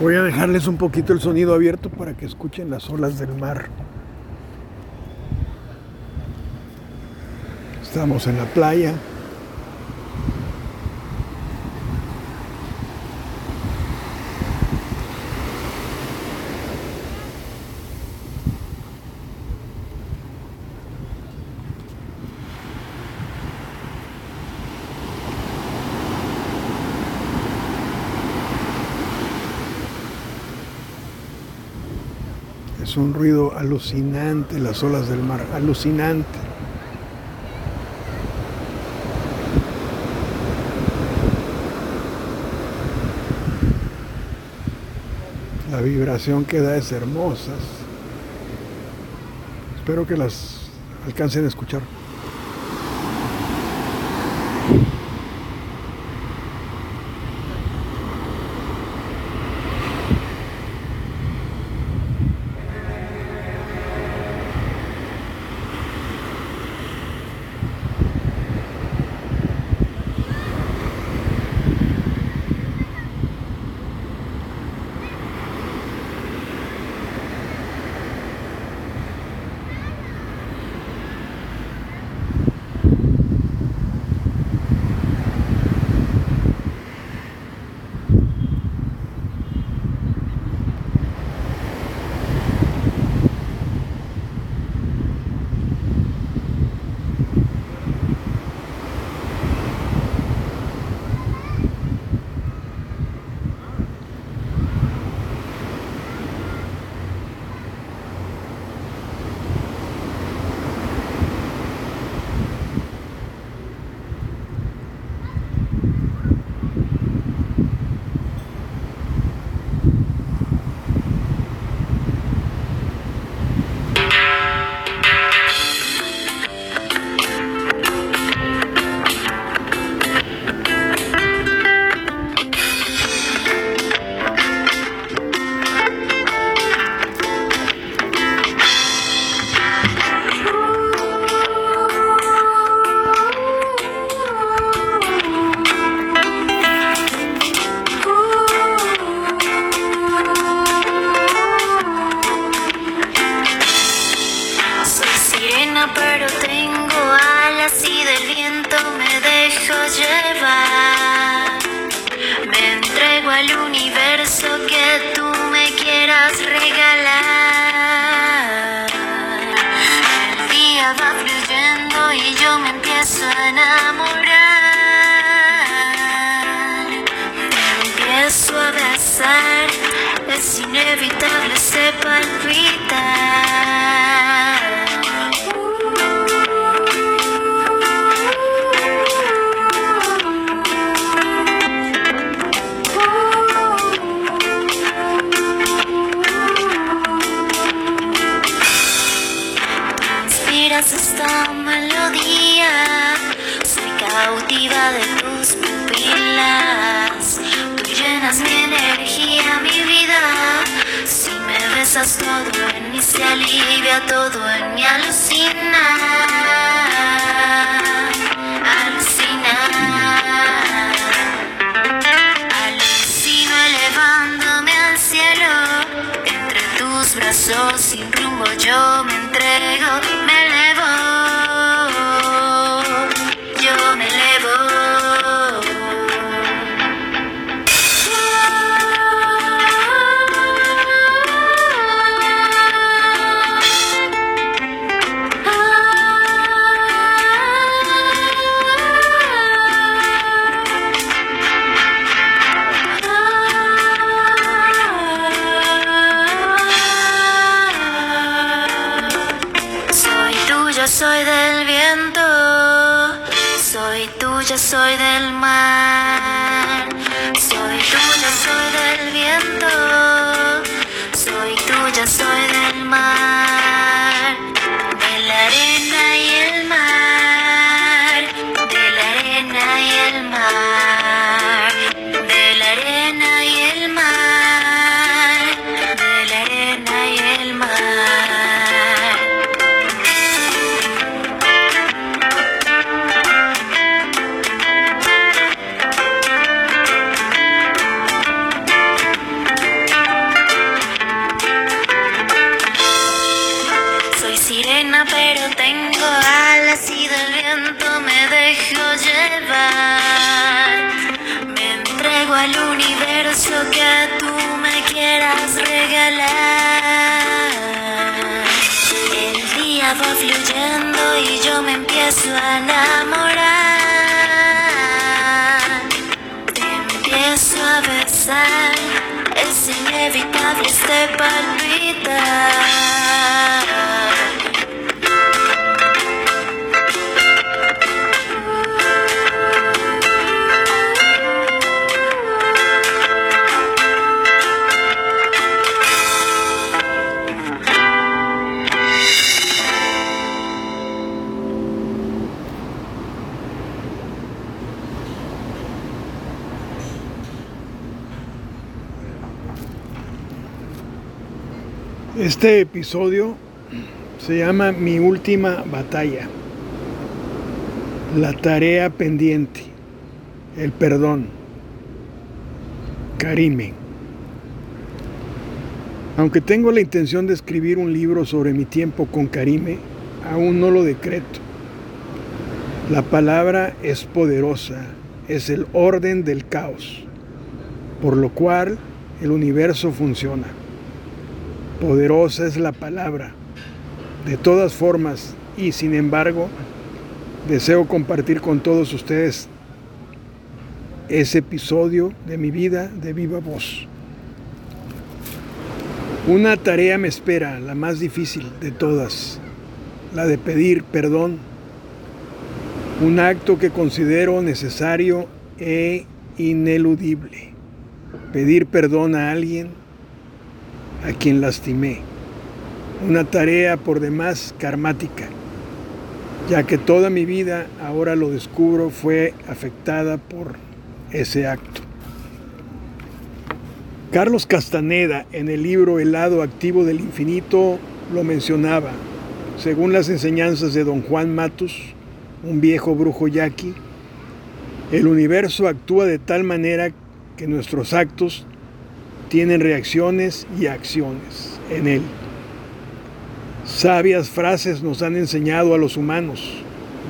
Voy a dejarles un poquito el sonido abierto para que escuchen las olas del mar. Estamos en la playa. Es un ruido alucinante las olas del mar, alucinante. La vibración que da es hermosa. Espero que las alcancen a escuchar. regalar. El día va fluyendo y yo me empiezo a enamorar. Me empiezo a besar, es inevitable se palpitar. esta melodía. Soy cautiva de tus pupilas. Tú llenas mi energía, mi vida. Si me besas todo en mi se alivia, todo en mi alucina. soy del viento, soy tuya, soy del mar. Soy tuya, soy del viento, soy tuya, soy del mar. dejo llevar. Me entrego al universo que tú me quieras regalar. El día va fluyendo y yo me empiezo a enamorar. Te empiezo a besar. Es inevitable este palpitar. Este episodio se llama Mi última batalla. La tarea pendiente. El perdón. Karime. Aunque tengo la intención de escribir un libro sobre mi tiempo con Karime, aún no lo decreto. La palabra es poderosa, es el orden del caos, por lo cual el universo funciona. Poderosa es la palabra. De todas formas, y sin embargo, deseo compartir con todos ustedes ese episodio de mi vida de viva voz. Una tarea me espera, la más difícil de todas, la de pedir perdón. Un acto que considero necesario e ineludible. Pedir perdón a alguien a quien lastimé. Una tarea por demás karmática, ya que toda mi vida, ahora lo descubro, fue afectada por ese acto. Carlos Castaneda en el libro El lado activo del infinito lo mencionaba. Según las enseñanzas de don Juan Matus, un viejo brujo yaqui, el universo actúa de tal manera que nuestros actos tienen reacciones y acciones en él. Sabias frases nos han enseñado a los humanos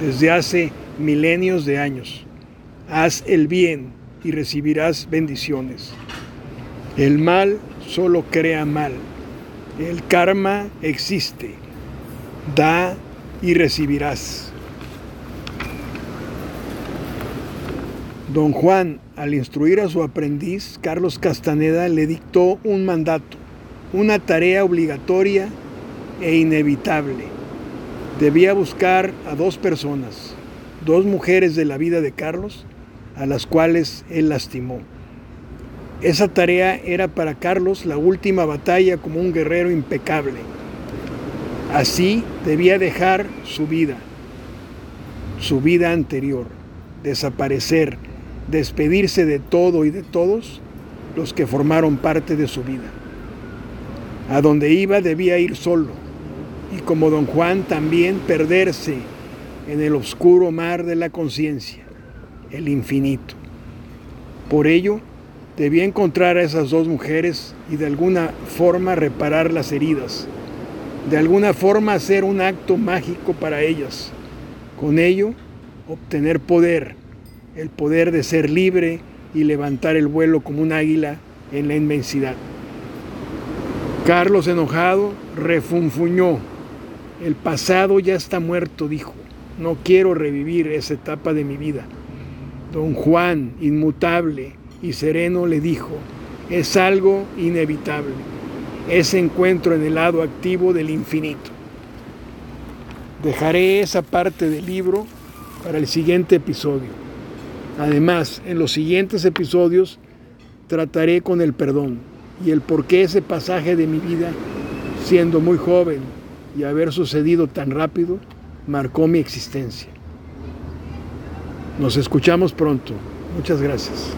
desde hace milenios de años. Haz el bien y recibirás bendiciones. El mal solo crea mal. El karma existe. Da y recibirás. Don Juan, al instruir a su aprendiz, Carlos Castaneda, le dictó un mandato, una tarea obligatoria e inevitable. Debía buscar a dos personas, dos mujeres de la vida de Carlos, a las cuales él lastimó. Esa tarea era para Carlos la última batalla como un guerrero impecable. Así debía dejar su vida, su vida anterior, desaparecer, despedirse de todo y de todos los que formaron parte de su vida. A donde iba debía ir solo y como don Juan también perderse en el oscuro mar de la conciencia, el infinito. Por ello, debía encontrar a esas dos mujeres y de alguna forma reparar las heridas, de alguna forma hacer un acto mágico para ellas, con ello obtener poder el poder de ser libre y levantar el vuelo como un águila en la inmensidad. Carlos, enojado, refunfuñó. El pasado ya está muerto, dijo. No quiero revivir esa etapa de mi vida. Don Juan, inmutable y sereno, le dijo, es algo inevitable, ese encuentro en el lado activo del infinito. Dejaré esa parte del libro para el siguiente episodio. Además, en los siguientes episodios trataré con el perdón y el por qué ese pasaje de mi vida, siendo muy joven y haber sucedido tan rápido, marcó mi existencia. Nos escuchamos pronto. Muchas gracias.